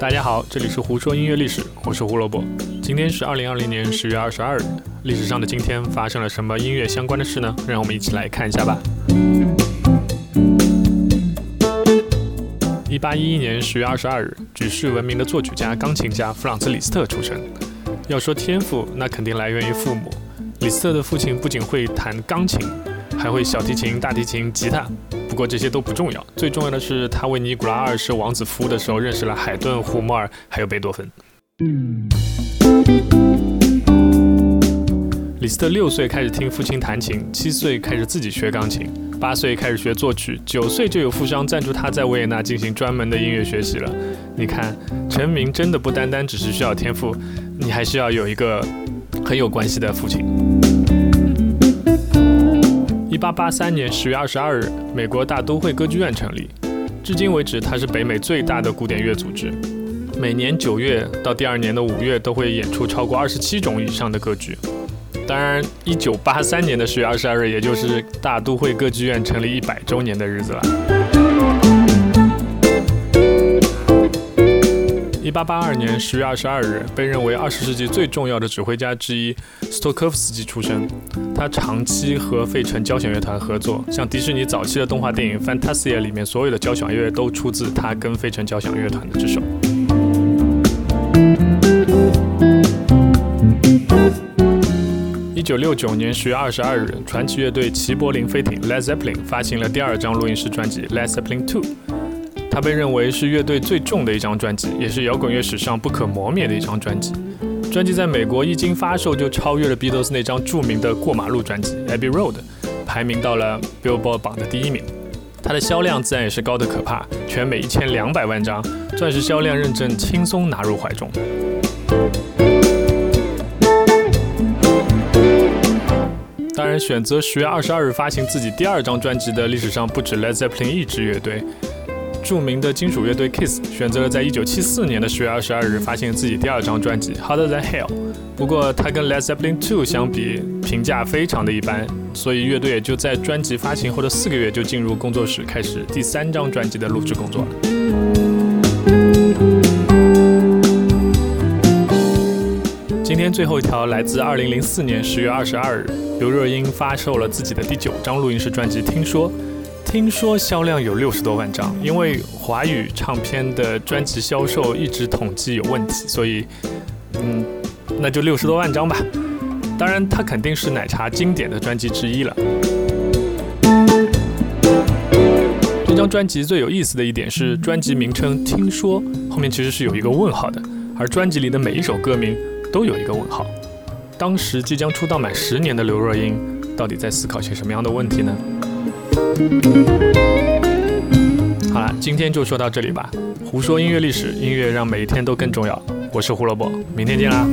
大家好，这里是胡说音乐历史，我是胡萝卜。今天是二零二零年十月二十二日，历史上的今天发生了什么音乐相关的事呢？让我们一起来看一下吧。一八一一年十月二十二日，举世闻名的作曲家、钢琴家弗朗茨·李斯特出生。要说天赋，那肯定来源于父母。李斯特的父亲不仅会弹钢琴，还会小提琴、大提琴、吉他。不过这些都不重要，最重要的是他为尼古拉二世王子服务的时候认识了海顿、胡莫尔，还有贝多芬。李斯特六岁开始听父亲弹琴，七岁开始自己学钢琴，八岁开始学作曲，九岁就有富商赞助他在维也纳进行专门的音乐学习了。你看，成名真的不单单只是需要天赋，你还需要有一个很有关系的父亲。一八八三年十月二十二日，美国大都会歌剧院成立。至今为止，它是北美最大的古典乐组织。每年九月到第二年的五月都会演出超过二十七种以上的歌剧。当然，一九八三年的十月二十二日，也就是大都会歌剧院成立一百周年的日子了。一八八二年十月二十二日，被认为二十世纪最重要的指挥家之一斯托科夫斯基出生。他长期和费城交响乐团合作，像迪士尼早期的动画电影《Fantasia》里面所有的交响乐都出自他跟费城交响乐团的之手。一九六九年十月二十二日，传奇乐队齐柏林飞艇 （Led Zeppelin） 发行了第二张录音室专辑《Led Zeppelin Two》。它被认为是乐队最重的一张专辑，也是摇滚乐史上不可磨灭的一张专辑。专辑在美国一经发售就超越了 Beatles 那张著名的过马路专辑《Abbey Road》，排名到了 Billboard 榜的第一名。它的销量自然也是高的可怕，全美一千两百万张，钻石销量认证轻松拿入怀中。当然，选择十月二十二日发行自己第二张专辑的历史上不止 Led Zeppelin 一支乐队。著名的金属乐队 Kiss 选择了在1974年的10月22日发行自己第二张专辑《Harder Than Hell》，不过它跟 Led Zeppelin 2相比，评价非常的一般，所以乐队也就在专辑发行后的四个月就进入工作室开始第三张专辑的录制工作了。今天最后一条来自2004年10月22日，刘若英发售了自己的第九张录音室专辑《听说》。听说销量有六十多万张，因为华语唱片的专辑销售一直统计有问题，所以，嗯，那就六十多万张吧。当然，它肯定是奶茶经典的专辑之一了。这张专辑最有意思的一点是，专辑名称“听说”后面其实是有一个问号的，而专辑里的每一首歌名都有一个问号。当时即将出道满十年的刘若英，到底在思考些什么样的问题呢？好了，今天就说到这里吧。胡说音乐历史，音乐让每一天都更重要。我是胡萝卜，明天见啦。